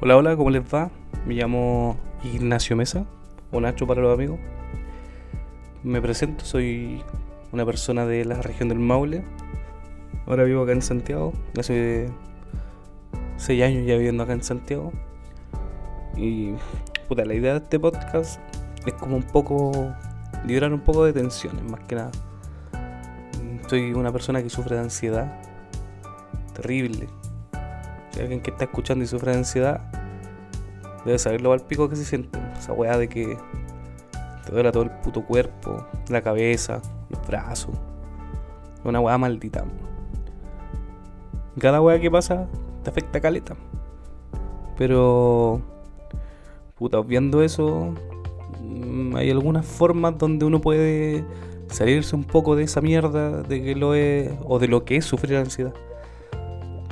Hola, hola, ¿cómo les va? Me llamo Ignacio Mesa, o Nacho para los amigos. Me presento, soy una persona de la región del Maule. Ahora vivo acá en Santiago, hace seis años ya viviendo acá en Santiago. Y puta, la idea de este podcast es como un poco liberar un poco de tensiones, más que nada. Soy una persona que sufre de ansiedad terrible. Si alguien que está escuchando y sufre de ansiedad, debe saber lo pico que se siente. Esa weá de que te duele todo el puto cuerpo, la cabeza, los brazos. Una weá maldita. Cada weá que pasa te afecta caleta. Pero, puta, viendo eso, mm, hay algunas formas donde uno puede salirse un poco de esa mierda de que lo es o de lo que es sufrir ansiedad.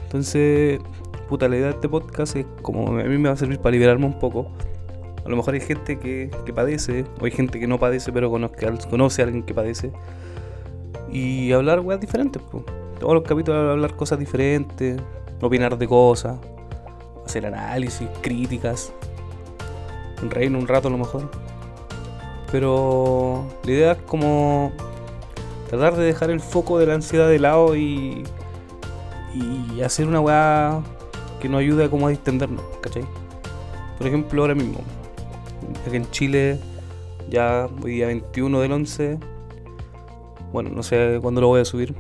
Entonces, la idea de este podcast es como a mí me va a servir para liberarme un poco. A lo mejor hay gente que, padece, o hay gente que no padece, pero conoce, conoce a alguien que padece. Y hablar weas diferentes, pues. Todos los capítulos hablar cosas diferentes, opinar de cosas, hacer análisis, críticas, reír un rato a lo mejor. Pero la idea es como tratar de dejar el foco de la ansiedad de lado y, y hacer una weá que nos ayude a como a distendernos, ¿cachai? Por ejemplo, ahora mismo, aquí en Chile, ya hoy día 21 del 11, bueno, no sé cuándo lo voy a subir.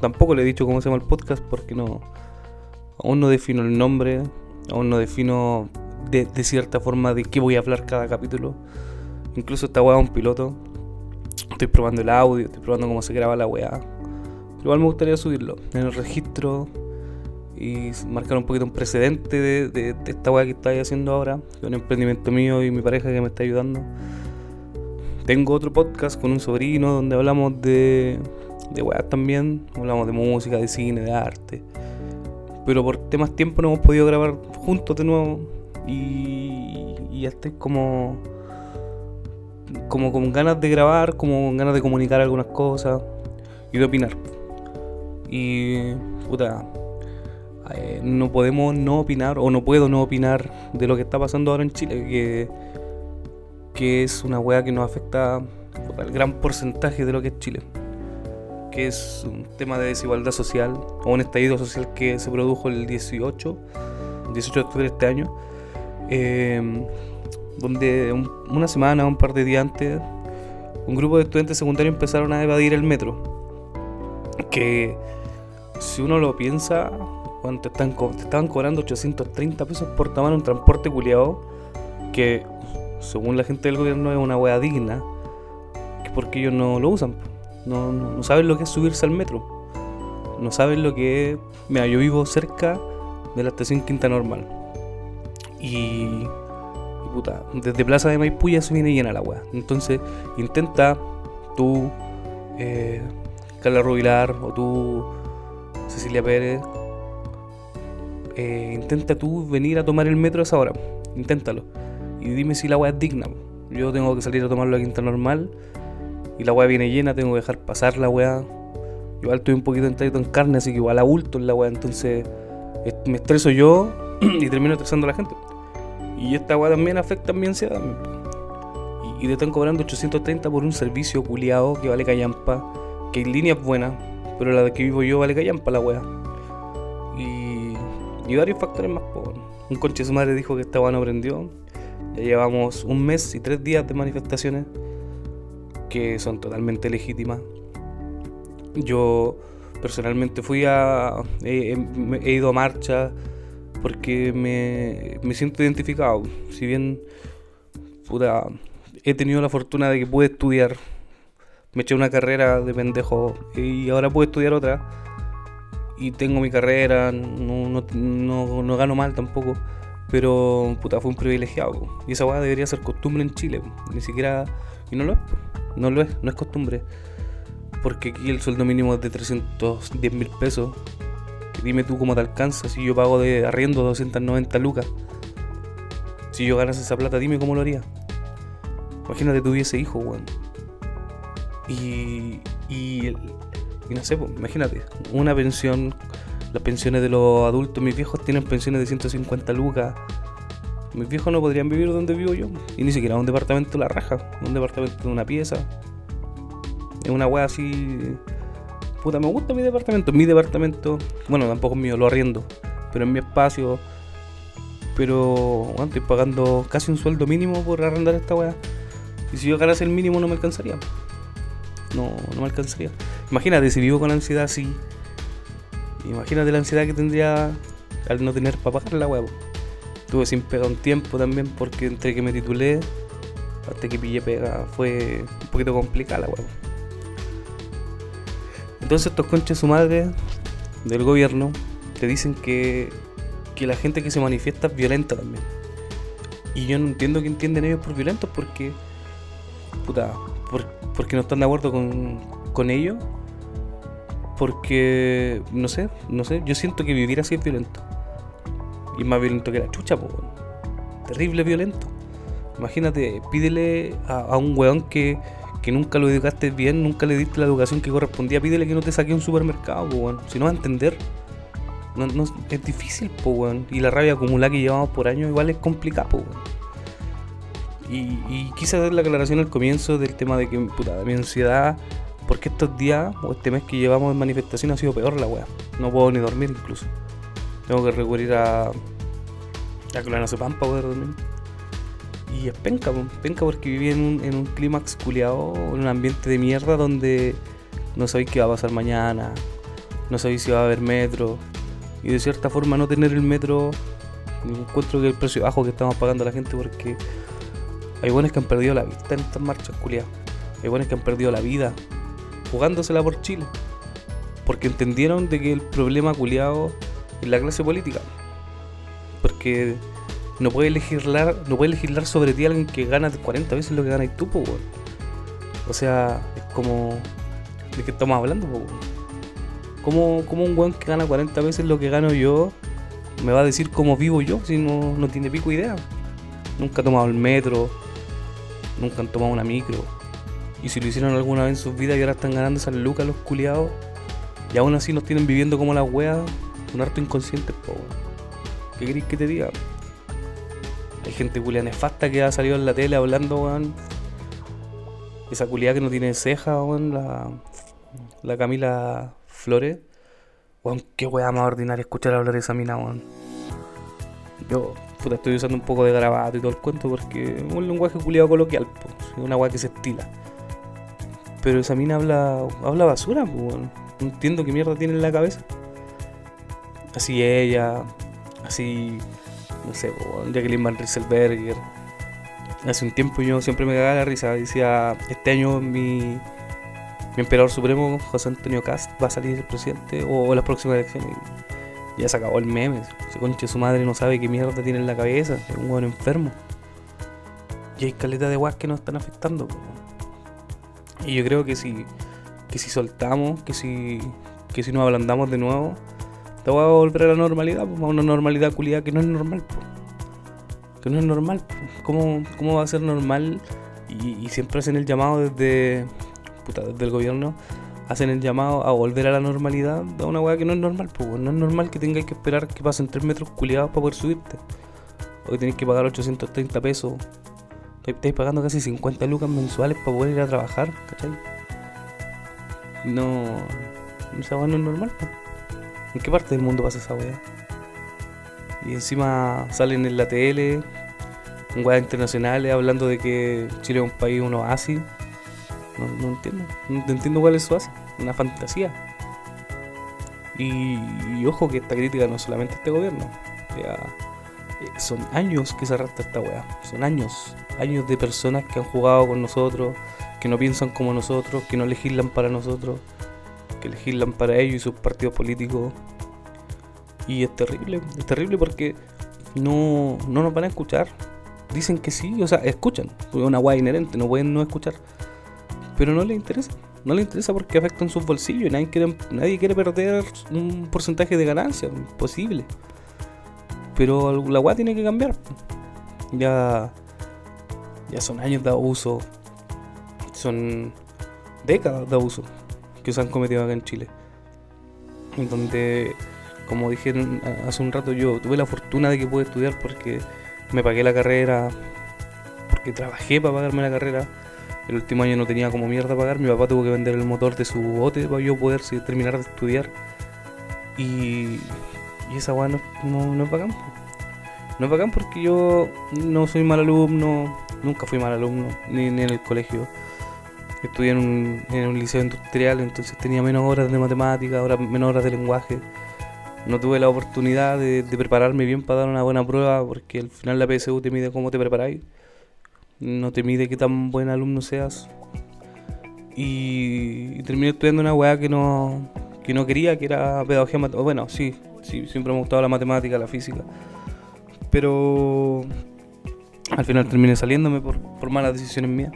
Tampoco le he dicho cómo se llama el podcast porque no, aún no defino el nombre, aún no defino de, cierta forma de qué voy a hablar cada capítulo. Incluso esta weá un piloto. Estoy probando el audio, estoy probando cómo se graba la weá. igual me gustaría subirlo en el registro y marcar un poquito un precedente de, esta weá que estoy haciendo ahora. Un emprendimiento mío y mi pareja que me está ayudando. Tengo otro podcast con un sobrino donde hablamos de, de weá también. Hablamos de música, de cine, de arte pero por temas tiempo no hemos podido grabar juntos de nuevo y, y estoy como como con ganas de grabar, como con ganas de comunicar algunas cosas y de opinar. Y puta, eh, no podemos no opinar o no puedo no opinar de lo que está pasando ahora en Chile, que, que es una weá que nos afecta al gran porcentaje de lo que es Chile que es un tema de desigualdad social o un estallido social que se produjo el 18, 18 de octubre de este año, eh, donde una semana, un par de días antes, un grupo de estudiantes secundarios empezaron a evadir el metro. Que si uno lo piensa, cuando te, están, estaban cobrando 830 pesos por tomar un transporte culiado, que según la gente del gobierno es una wea digna, que porque ellos no lo usan. No, no, saben lo que es subirse al metro. No saben lo que es. Mira, yo vivo cerca de la estación Quinta Normal. Y. y puta, desde Plaza de Maipú ya se viene llena la weá. Entonces, intenta tú, eh, Carla Rubilar o tú, Cecilia Pérez. Eh, intenta tú venir a tomar el metro a esa hora. Inténtalo. Y dime si la weá es digna. Yo tengo que salir a tomarlo a Quinta Normal y la weá viene llena, tengo que dejar pasar la weá. Igual estoy un poquito entrado en carne, así que igual abulto en la weá, entonces me estreso yo y termino estresando a la gente. Y esta weá también afecta a mi ansiedad. Y, y te están cobrando 830 por un servicio culiado que vale callampa, que en línea es buena, pero la de que vivo yo vale callampa la weá. Y, varios factores más. Po. Un conche su madre dijo que esta weá no prendió. Ya llevamos un mes y tres días de manifestaciones que son totalmente legítimas. Yo personalmente fui a. He, ido a marcha porque me, me, siento identificado. Si bien puta, he tenido la fortuna de que pude estudiar, me eché una carrera de pendejo y ahora puedo estudiar otra. Y tengo mi carrera, no, no, no, no gano mal tampoco. Pero puta, fue un privilegiado. Y esa weá debería ser costumbre en Chile. Ni siquiera. Y no lo es. No lo es, no es costumbre. Porque aquí el sueldo mínimo es de 310 mil pesos. dime tú cómo te alcanza si yo pago de arriendo 290 lucas. Si yo ganas esa plata, dime cómo lo haría. Imagínate tuviese hijo, weón. Y, y, y no sé, pues, imagínate, una pensión, las pensiones de los adultos, mis viejos tienen pensiones de 150 lucas, Mis viejos no podrían vivir donde vivo yo. Y ni siquiera un departamento de la raja. Un departamento de una pieza. Es una wea así. Puta, me gusta mi departamento. Mi departamento. Bueno, tampoco es mío, lo arriendo. Pero en mi espacio. Pero bueno, estoy pagando casi un sueldo mínimo por arrendar esta wea. Y si yo ganase el mínimo no me alcanzaría. No, no me alcanzaría. Imagínate si vivo con ansiedad así. Imagínate la ansiedad que tendría al no tener para pagar la wea. Tuve sin pega un tiempo también porque entre que me titulé hasta que pillé pega fue un poquito complicada la wea. Entonces estos conches su madre del gobierno te dicen que, que la gente que se manifiesta es violenta también. Y yo no entiendo qué entienden ellos por violentos porque puta, porque no están de acuerdo con, con ellos. Porque, no sé, no sé, yo siento que vivir así es violento. Y más violento que la chucha, po. Terrible violento. Imagínate, pídele a, un weón que, que, nunca lo educaste bien, nunca le diste la educación que correspondía, pídele que no te saque un supermercado, po, weón. Si no va a entender. Es difícil. Y la rabia acumulada que llevamos por años igual es complicada, po, weón. Y, y, quise hacer la aclaración al comienzo del tema de que, mi ansiedad, porque estos días o este mes que llevamos en manifestación ha sido peor la weá. No puedo ni dormir incluso. Tengo que recurrir a, a clonazepam para poder dormir. Y es penca, penca porque viví en un, en un clímax en un ambiente de mierda donde no sabéis qué va a pasar mañana, no sabéis si va a haber metro. Y de cierta forma no tener el metro, encuentro que el precio bajo que estamos pagando a la gente porque hay buenos que han perdido la vista en estas marchas, culiadas. Hay buenos que han perdido la vida jugándosela por Chile. Porque entendieron de que el problema culiado es la clase política. Porque no puede legislar, no puede sobre ti alguien que gana 40 veces lo que ganas tú, po, O sea, es como. ¿De qué estamos hablando, po, como, como un weón que gana 40 veces lo que gano yo me va a decir cómo vivo yo si no, no tiene pico idea? Nunca ha tomado el metro, nunca han tomado una micro. Y si lo hicieron alguna vez en sus vidas y ahora están ganando esas lucas los culiados, y aún así nos tienen viviendo como las weas, un harto inconsciente, po. ¿Qué queréis que te diga? Hay gente culia nefasta que ha salido en la tele hablando, weón. Esa culiada que no tiene ceja, weón, la, la Camila Flores. Weón, qué wea más ordinaria escuchar hablar de esa mina, weón. Yo, puta, estoy usando un poco de grabato y todo el cuento porque es un lenguaje culiado coloquial, es una weá que se estila. Pero esa mina habla, habla basura, no entiendo qué mierda tiene en la cabeza. Así ella, así, no sé, pues, Jacqueline Van Rieselberger. Hace un tiempo yo siempre me cagaba la risa, decía, este año mi, mi emperador supremo, José Antonio Cast, va a salir presidente o, las próximas elecciones. Ya se acabó el meme. Se conche su madre no sabe qué mierda tiene en la cabeza. Es un buen enfermo. Y hay caleta de guas que nos están afectando. Y yo creo que si, que si soltamos, que si, que si nos ablandamos de nuevo, te va a volver a la normalidad, pues, a una normalidad culiada que no es normal. Que no es normal. ¿Cómo, ¿Cómo, va a ser normal? Y, siempre hacen el llamado desde, puta, desde el gobierno, hacen el llamado a volver a la normalidad de una weá que no es normal. Pues no es normal que tengáis que esperar que pasen 3 metros culiados para poder subirte. O que tenéis que pagar 830 pesos Estáis pagando casi 50 lucas mensuales para poder ir a trabajar, ¿cachai? No. Esa weá no es normal, ¿En qué parte del mundo pasa esa weá? Y encima salen en la tele, weas internacionales, hablando de que Chile es un país, un oasis. No, no entiendo. No entiendo cuál es su oasis. Una fantasía. Y, ojo que esta crítica no es solamente este gobierno. Eh, son años que se arrastra esta weá. Son años. Años de personas que han jugado con nosotros, que no piensan como nosotros, que no legislan para nosotros, que legislan para ellos y sus partidos políticos. Y es terrible, es terrible porque no, no nos van a escuchar. Dicen que sí, o sea, escuchan, es una weá inherente, no pueden no escuchar. Pero no les interesa, no les interesa porque afectan sus bolsillos y nadie quiere, nadie quiere perder un porcentaje de ganancia, imposible. Pero la weá tiene que cambiar. Ya, ya son años de abuso. Son décadas de abuso que se han cometido acá en Chile. Donde, como dije hace un rato, yo tuve la fortuna de que pude estudiar porque me pagué la carrera porque trabajé para pagarme la carrera. El último año no tenía como mierda pagar. Mi papá tuvo que vender el motor de su bote para yo poder terminar de estudiar. Y, y esa weá no, no, es bacán. No es bacán porque yo no soy mal alumno, nunca fui mal alumno, ni, ni en el colegio. Estudié en un, en un, liceo industrial, entonces tenía menos horas de matemática, menos horas de lenguaje. No tuve la oportunidad de, de, prepararme bien para dar una buena prueba, porque al final la PSU te mide cómo te preparáis, no te mide qué tan buen alumno seas. Y, terminé estudiando una weá que no, que no quería, que era pedagogía. Bueno, sí, sí, siempre me ha gustado la matemática, la física. Pero al final terminé saliéndome por, por malas decisiones mías.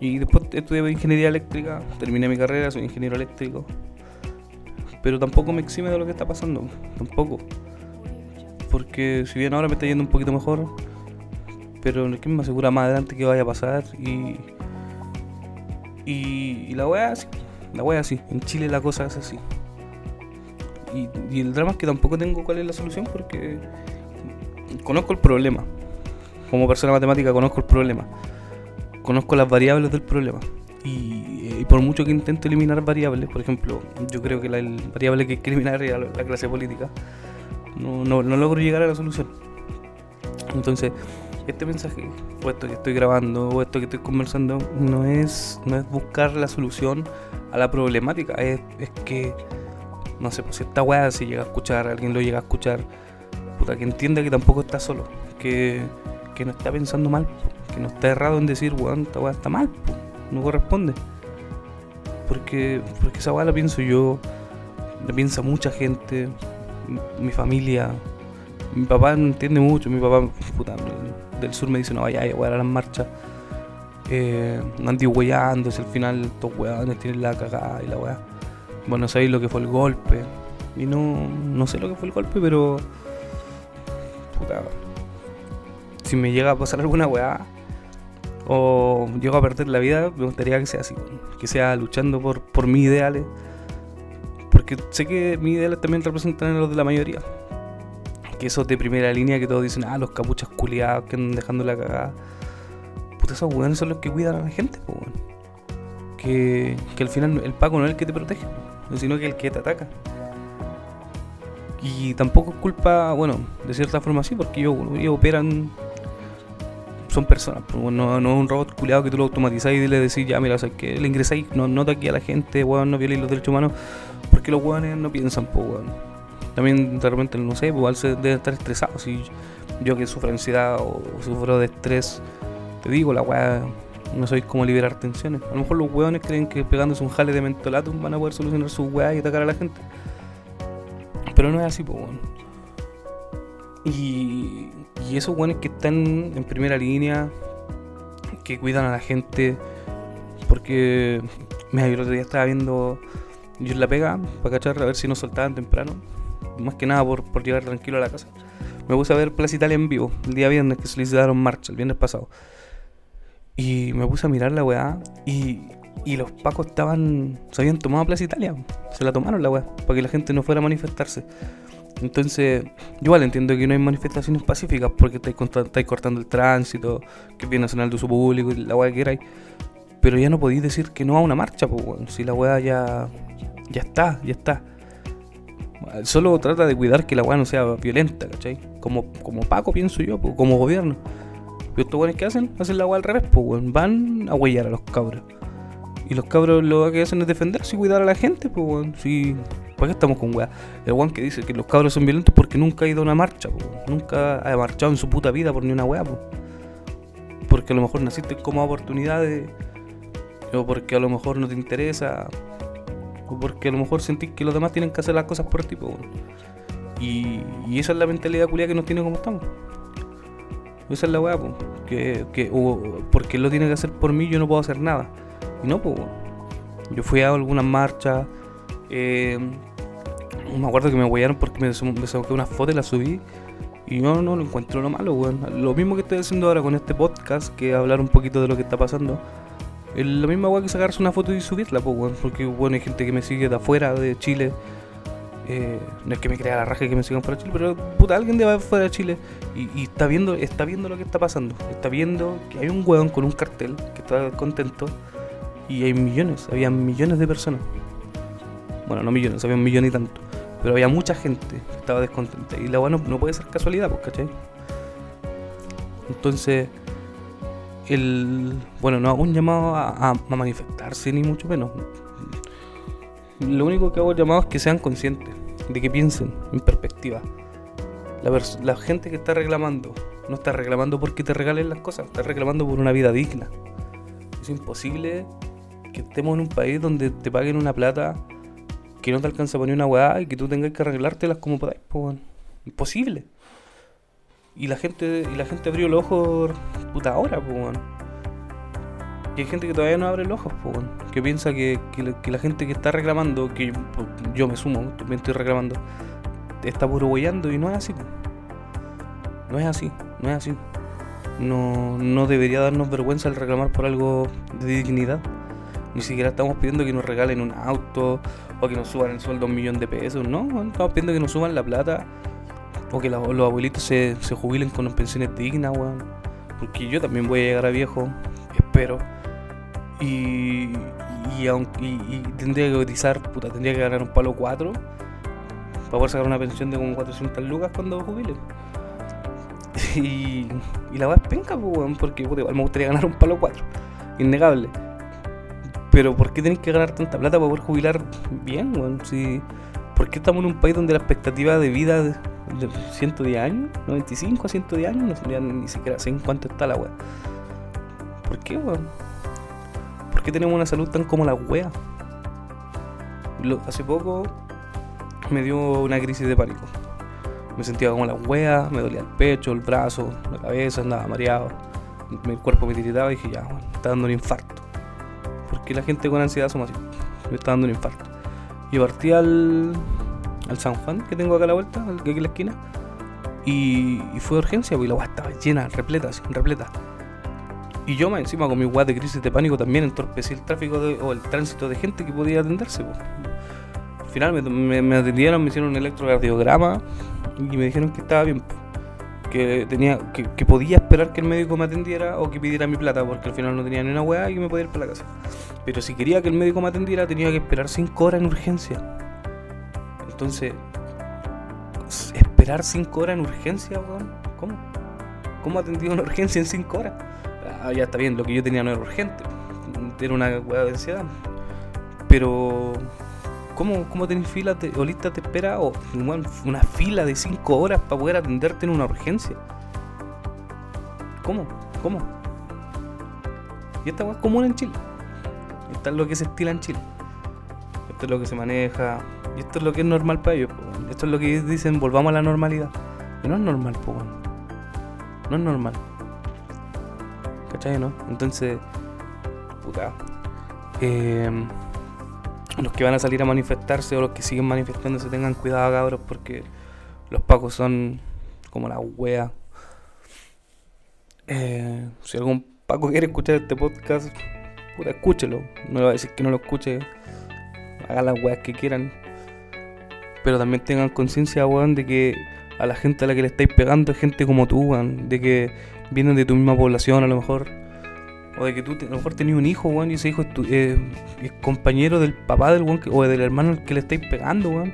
Y después estudié ingeniería eléctrica, terminé mi carrera, soy ingeniero eléctrico. Pero tampoco me exime de lo que está pasando, tampoco. Porque si bien ahora me está yendo un poquito mejor, pero que me asegura más adelante que vaya a pasar y. Y, la wea así, la wea así. En Chile la cosa es así. Y, y el drama es que tampoco tengo cuál es la solución porque conozco el problema. Como persona matemática conozco el problema conozco las variables del problema. Y, por mucho que intento eliminar variables, por ejemplo, yo creo que la variable que hay que eliminar es la, clase política, no, no, logro llegar a la solución. Entonces, este mensaje, o esto que estoy grabando, o esto que estoy conversando, no es, no es buscar la solución a la problemática, es, que, no sé, pues esta weá si llega a escuchar, alguien lo llega a escuchar, puta, que entienda que tampoco está solo, que, que no está pensando mal que no está errado en decir, weón, esta weá está mal, no corresponde. Porque, porque esa weá la pienso yo, la piensa mucha gente, mi, familia. Mi papá entiende mucho, mi papá puta, del sur me dice, no vaya a las marchas. Eh, andi weyándose al final estos weones tienen la cagada y la weá. Bueno, sabéis lo que fue el golpe. Y no, no sé lo que fue el golpe, pero. Puta. Si me llega a pasar alguna weá, o llego a perder la vida, me gustaría que sea así, que sea luchando por, por mis ideales, porque sé que mis ideales también representan los de la mayoría. Que esos de primera línea que todos dicen, ah, los capuchas culiados que andan dejando la cagada. Puta, esos weones son los que cuidan a la gente, pues, que, que al final el Paco no es el que te protege, sino que el que te ataca. Y tampoco es culpa, bueno, de cierta forma sí, porque ellos, operan son personas. Pues, no, no es un robot culiado que tú lo automatizáis y le decís, ya, mira, o sea, que le ingresáis, no nota aquí a la gente, weón, no violéis los derechos humanos, porque los weones no piensan, pues, weón. También de repente, no sé, igual se deben estar estresados. Y yo que sufro ansiedad o sufro de estrés, te digo, la weá, no soy como liberar tensiones. A lo mejor los weones creen que pegándose un jale de mentolatum van a poder solucionar sus weá y atacar a la gente. Pero no es así, pues. Y y esos buenos que están en primera línea, que cuidan a la gente, porque me el otro día estaba viendo yo la pega para cachar a ver si nos soltaban temprano, más que nada por, por llegar tranquilo a la casa. Me puse a ver Plaza Italia en vivo el día viernes que solicitaron marcha, el viernes pasado. Y me puse a mirar la weá y, y los pacos estaban. se habían tomado Plaza Italia. Se la tomaron la weá, para que la gente no fuera a manifestarse. Entonces, igual entiendo que no hay manifestaciones pacíficas porque estáis, cortando el tránsito, que es bien nacional de uso público y la weá que queráis. Pero ya no podéis decir que no a una marcha, pues, si la weá ya, ya está, ya está. Solo trata de cuidar que la weá no sea violenta, ¿cachai? Como, como Paco, pienso yo, como gobierno. Pero estos weones que hacen, hacen la weá al revés, pues, van a huellar a los cabros. Y los cabros lo que hacen es defenderse y cuidar a la gente, pues, Si ¿Por qué estamos con weá? El weón que dice que los cabros son violentos porque nunca ha ido a una marcha, nunca ha marchado en su puta vida por ni una weá, porque a lo mejor naciste como oportunidades, o porque a lo mejor no te interesa, porque a lo mejor sentís que los demás tienen que hacer las cosas por ti, y, y, esa es la mentalidad culia que nos tiene como estamos. Esa es la weá, que porque él lo tiene que hacer por mí, yo no puedo hacer nada. Y no, pues, yo fui a algunas marchas eh, me acuerdo que me huellaron porque me, me saqué una foto y la subí. Y no, no lo encuentro lo malo, weón. Lo mismo que estoy haciendo ahora con este podcast, que hablar un poquito de lo que está pasando. Es mismo, weón, que sacarse una foto y subirla, pues, weón. Porque, bueno, hay gente que me sigue de afuera, de Chile. eh, no es que me crea la raja que me sigan fuera de Chile, pero puta, alguien de fuera de Chile y, y, está viendo está viendo lo que está pasando. Está viendo que hay un weón con un cartel que está contento y hay millones, había millones de personas. Bueno, no millones, había un millón y tanto. Pero había mucha gente que estaba descontenta. Y la weá no, no, puede ser casualidad, pues, ¿cachai? Entonces, el. Bueno, no hago un llamado a, manifestarse, ni mucho menos. Lo único que hago llamado es que sean conscientes, de que piensen en perspectiva. La, gente que está reclamando no está reclamando porque te regalen las cosas, está reclamando por una vida digna. Es imposible que estemos en un país donde te paguen una plata que no te alcanza a poner una weá y que tú tengas que arreglártelas como podáis, Imposible. Y la gente, y la gente abrió los ojos puta ahora, pues, y hay gente que todavía no abre los ojos, que piensa que, la, gente que está reclamando, que yo, me sumo, también estoy reclamando, está puro y no es así. No es así, no es así. No, no debería darnos vergüenza el reclamar por algo de dignidad. Ni siquiera estamos pidiendo que nos regalen un auto o que nos suban el sueldo un millón de pesos. No, estamos pidiendo que nos suban la plata o que los abuelitos se, se jubilen con pensiones dignas, weón. Porque yo también voy a llegar a viejo, espero y, y, tendría que cotizar, puta, tendría que ganar un palo 4 para poder sacar una pensión de como 400 lucas cuando jubile. Y, y la verdad es penca, pues, porque puta, igual me gustaría ganar un palo 4, innegable. Pero ¿por qué tenéis que ganar tanta plata para poder jubilar bien, weón? ¿Por qué estamos en un país donde la expectativa de vida de, 110 años, 95 a 110 años, no sé, ni siquiera sé en cuánto está la weá? ¿Por qué, weón? qué tenemos una salud tan como la wea? hace poco me dio una crisis de pánico. Me sentía como la wea, me dolía el pecho, el brazo, la cabeza, andaba mareado. Mi cuerpo me tiritaba y dije, ya, bueno, está dando un infarto. Porque la gente con ansiedad somos así. Me está dando un infarto. Y partí al, al San Juan, que tengo acá a la vuelta, aquí en la esquina. Y, fue de urgencia, porque la weá estaba llena, repleta, así, repleta. Y yo más encima con mi guay de crisis de pánico también entorpecí el tráfico o el tránsito de gente que podía atenderse. Al final me, atendieron, me hicieron un electrocardiograma y me dijeron que estaba bien. Que, tenía, que, podía esperar que el médico me atendiera o que pidiera mi plata, porque al final no tenía ni una weá y me podía ir para la casa. Pero si quería que el médico me atendiera, tenía que esperar 5 horas en urgencia. Entonces, esperar 5 horas en urgencia, weón. ¿Cómo? ¿Cómo atendido una urgencia en 5 horas? ah, ya está bien, lo que yo tenía no era urgente, era una hueá de ansiedad. Pero, ¿cómo, cómo tenés fila te, o lista te espera o una fila de 5 horas para poder atenderte en una urgencia? ¿Cómo? ¿Cómo? Y esta hueá es común en Chile. Esto es lo que se estila en Chile. Esto es lo que se maneja. Y esto es lo que es normal para ellos. Esto es lo que dicen, volvamos a la normalidad. Y no es normal, po, No es normal. ¿cachai? ¿No? Entonces, puta. Em, los que van a salir a manifestarse o los que siguen manifestándose tengan cuidado, cabros, porque los pacos son como la wea. Eh, si algún paco quiere escuchar este podcast, puta, escúchelo. No le voy a decir que no lo escuche. Hagan las weas que quieran. Pero también tengan conciencia, de que a la gente a la que le estáis pegando es gente como tú, weón. De que vienen de tu misma población a lo mejor. O de que tú a lo mejor tenías un hijo, weón, y ese hijo es, eh, compañero del papá del weón o del hermano al que le estáis pegando, weón.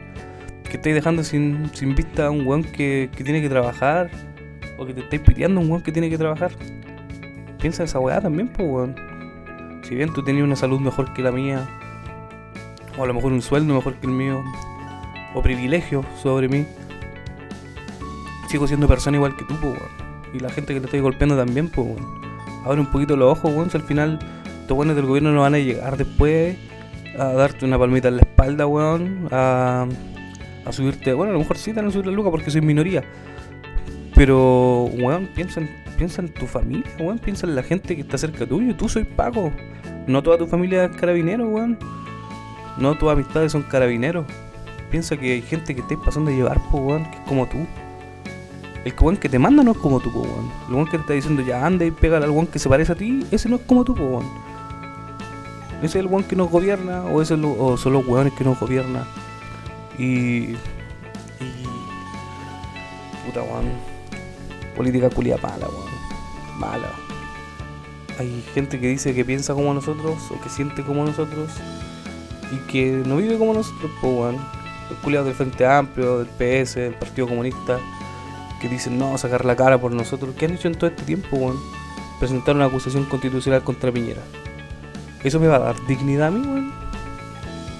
Que estáis dejando sin, sin vista a un weón que, que, tiene que trabajar. O que te estáis piteando a un weón que tiene que trabajar. Piensa en esa weá también, pues, weón. Si bien tú tenías una salud mejor que la mía. O a lo mejor un sueldo mejor que el mío. O privilegio sobre mí. Sigo siendo persona igual que tú, weón y la gente que te está golpeando también, pues, Abre un poquito los ojos, weón. Si al final, estos weones del gobierno no van a llegar después a darte una palmita en la espalda, weón. A, a subirte. Bueno, a lo mejor sí te van a subir la luca porque soy minoría. Pero, weón, piensa en, piensa en tu familia, weón. Piensa en la gente que está cerca tuyo. Tú soy Paco. No toda tu familia es carabinero, weón. No tus amistades son carabineros. Piensa que hay gente que estáis pasando a llevar, pues, weón, que es como tú. El weón que te manda no es como tú, po, weón. El weón que te está diciendo ya anda y pega al weón que se parece a ti, ese no es como tú, po, weón. Ese es el weón que nos gobierna o, ese o son los weones que nos gobiernan. Y. Y. Puta, weón. Política culia mala, weón. Mala. Hay gente que dice que piensa como nosotros o que siente como nosotros y que no vive como nosotros, pues, weón. Culiados del Frente Amplio, del PS, del Partido Comunista, que dicen no, sacar la cara por nosotros. ¿Qué han hecho en todo este tiempo, weón? Presentar una acusación constitucional contra Piñera. ¿Eso me va a dar dignidad a mí, weón?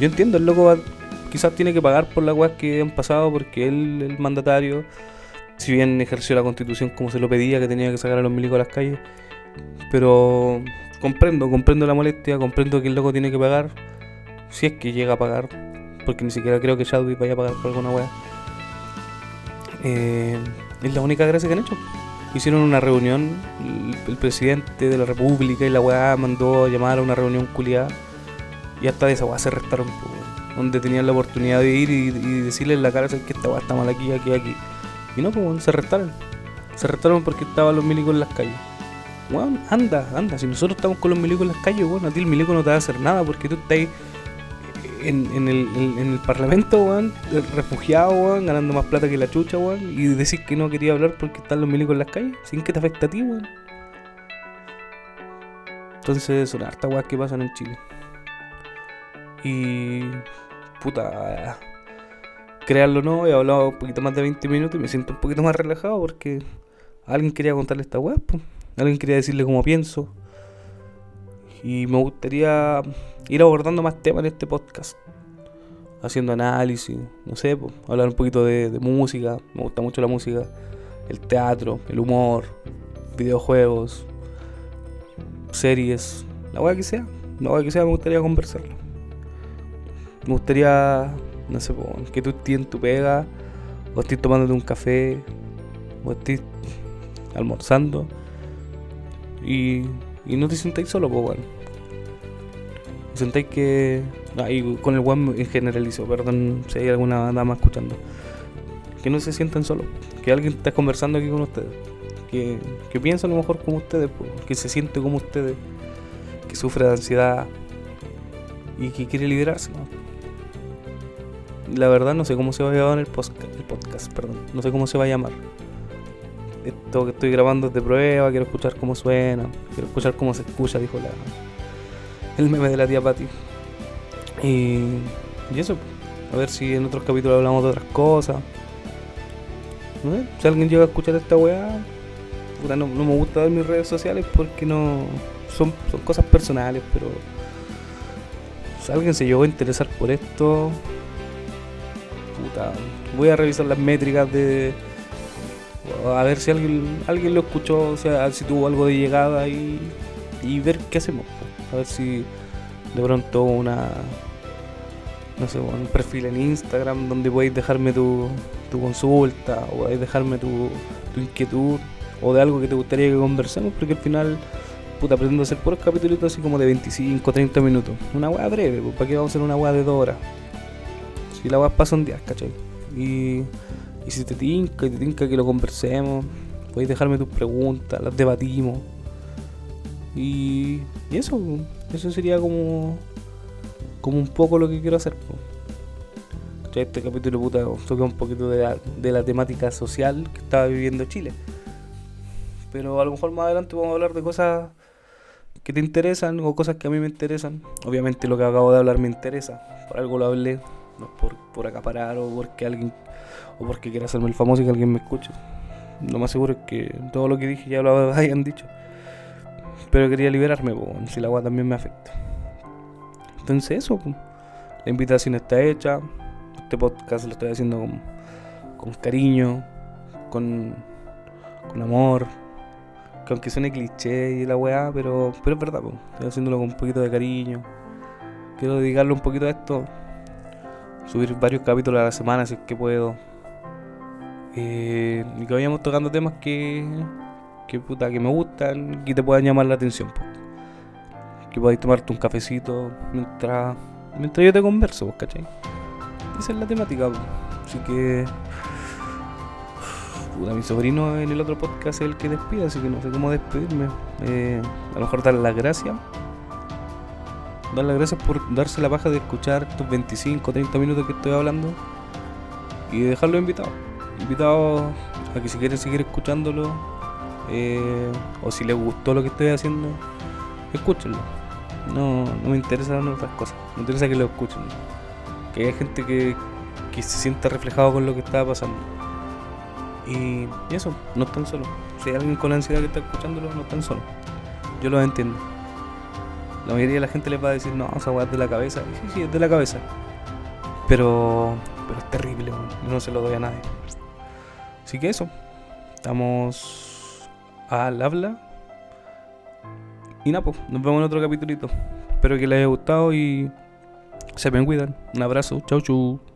Yo entiendo, el loco va, quizás tiene que pagar por las weas que han pasado porque él, el mandatario, si bien ejerció la constitución como se lo pedía, que tenía que sacar a los milicos a las calles, pero comprendo, comprendo la molestia, comprendo que el loco tiene que pagar, si es que llega a pagar, porque ni siquiera creo que Chadwick vaya a pagar por alguna wea. Eh, es la única gracia que han hecho. Hicieron una reunión, el, el presidente de la república y la weá mandó a llamar a una reunión culiada y hasta de esa weá se restaron, weón. donde tenían la oportunidad de ir y, y decirle en la cara "Sabes que esta weá está mal aquí, aquí, aquí. Y no, pues se restaron. Se restaron porque estaban los milicos en las calles. Weón, anda, anda. Si nosotros estamos con los milicos en las calles, weón, a ti el milico no te va a hacer nada porque tú estás ahí en, en el, en- el parlamento, weón, refugiado, weón, ganando más plata que la chucha, weón, y decís que no quería hablar porque están los milicos en las calles, sin que te afecte a ti, weón. Entonces son hartas weas que pasan en Chile. Y. puta. Créanlo o no, he hablado un poquito más de 20 minutos y me siento un poquito más relajado porque alguien quería contarle esta wea. Alguien quería decirle cómo pienso. Y me gustaría ir abordando más temas en este podcast. Haciendo análisis, no sé, pues, hablar un poquito de, música. Me gusta mucho la música, el teatro, el humor, videojuegos, series, la weá que sea. La weá que sea me gustaría conversarlo. Me gustaría, no sé, po, que tú estés en tu pega, o estés tomándote un café, o estés almorzando, y, y no te sintáis solo, pues, weón. Sentáis que. Ah, y con el en generalizo, perdón si hay alguna dama escuchando. Que no se sientan solos. Que alguien está conversando aquí con ustedes. Que, que piensa a lo mejor como ustedes, po, que se siente como ustedes. Que sufre de ansiedad. Y que quiere liberarse. ¿no? La verdad no sé cómo se va a llamar el podcast, el podcast, perdón. No sé cómo se va a llamar. Esto que estoy grabando es de prueba, quiero escuchar cómo suena, quiero escuchar cómo se escucha, dijo la, el meme de la tía Patty. Y, y eso, a ver si en otros capítulos hablamos de otras cosas. Sé, si alguien llega a escuchar esta weá, puta, no, no me gusta ver mis redes sociales porque no. Son, son cosas personales, pero. Si alguien se llegó a interesar por esto. Puta, voy a revisar las métricas de. A ver si alguien, alguien lo escuchó, o sea, si tuvo algo de llegada y, y ver qué hacemos. A ver si de pronto una no sé, un perfil en Instagram donde podéis dejarme tu, tu consulta o podéis dejarme tu, tu inquietud o de algo que te gustaría que conversemos porque al final puta pretendo hacer puros capítulos así como de 25, 30 minutos una weá breve, pues, ¿para qué vamos a hacer una weá de dos horas? Si la weá pasa un día, ¿cachai? Y, y si te tinca y te tinca que lo conversemos podéis dejarme tus preguntas, las debatimos y, y eso, eso sería como, como un poco lo que quiero hacer. Este capítulo puta un poquito de la, de la temática social que estaba viviendo Chile. Pero a lo mejor más adelante vamos a hablar de cosas que te interesan o cosas que a mí me interesan. Obviamente lo que acabo de hablar me interesa. Por algo lo hablé. No es por, por acaparar o porque alguien o porque quiera hacerme el famoso y que alguien me escuche. Lo más seguro es que todo lo que dije ya lo hayan dicho. Pero quería liberarme, po, si la agua también me afecta. Entonces eso, la invitación está hecha. Este podcast lo estoy haciendo con, con cariño, con, con amor. Que aunque suene cliché y la weá, pero, pero es verdad, po. estoy haciéndolo con un poquito de cariño. Quiero dedicarle un poquito a esto. Subir varios capítulos a la semana si es que puedo. Eh, que vayamos tocando temas que, que puta que me gustan y te puedan llamar la atención. po. Que podáis tomarte un cafecito mientras, mientras yo te converso, pues, ¿cachai? Esa es la temática. po. Así que. Puta, mi sobrino en el otro podcast es el que despide, así que no sé cómo despedirme. Eh, a lo mejor darle las gracias. Dar las gracias por darse la paja de escuchar estos 25, 30 minutos que estoy hablando. y dejarlo invitado. Invitado a que si quieren seguir escuchándolo eh, o si les gustó lo que estoy haciendo, escúchenlo. No, no me interesan otras cosas, me interesa que lo escuchen. Que haya gente que, que se sienta reflejado con lo que está pasando. Y, eso, no están solos. Si hay alguien con ansiedad que está escuchándolo, no están solos. Yo lo entiendo. La mayoría de la gente les va a decir, no, esa weá es de la cabeza. Y sí, sí, es de la cabeza. Pero, pero es terrible, no se lo doy a nadie. Así que eso. Estamos al habla. Y nada, pues, nos vemos en otro capítulito. Espero que les haya gustado y se me cuidan. Un abrazo. Chau, chau.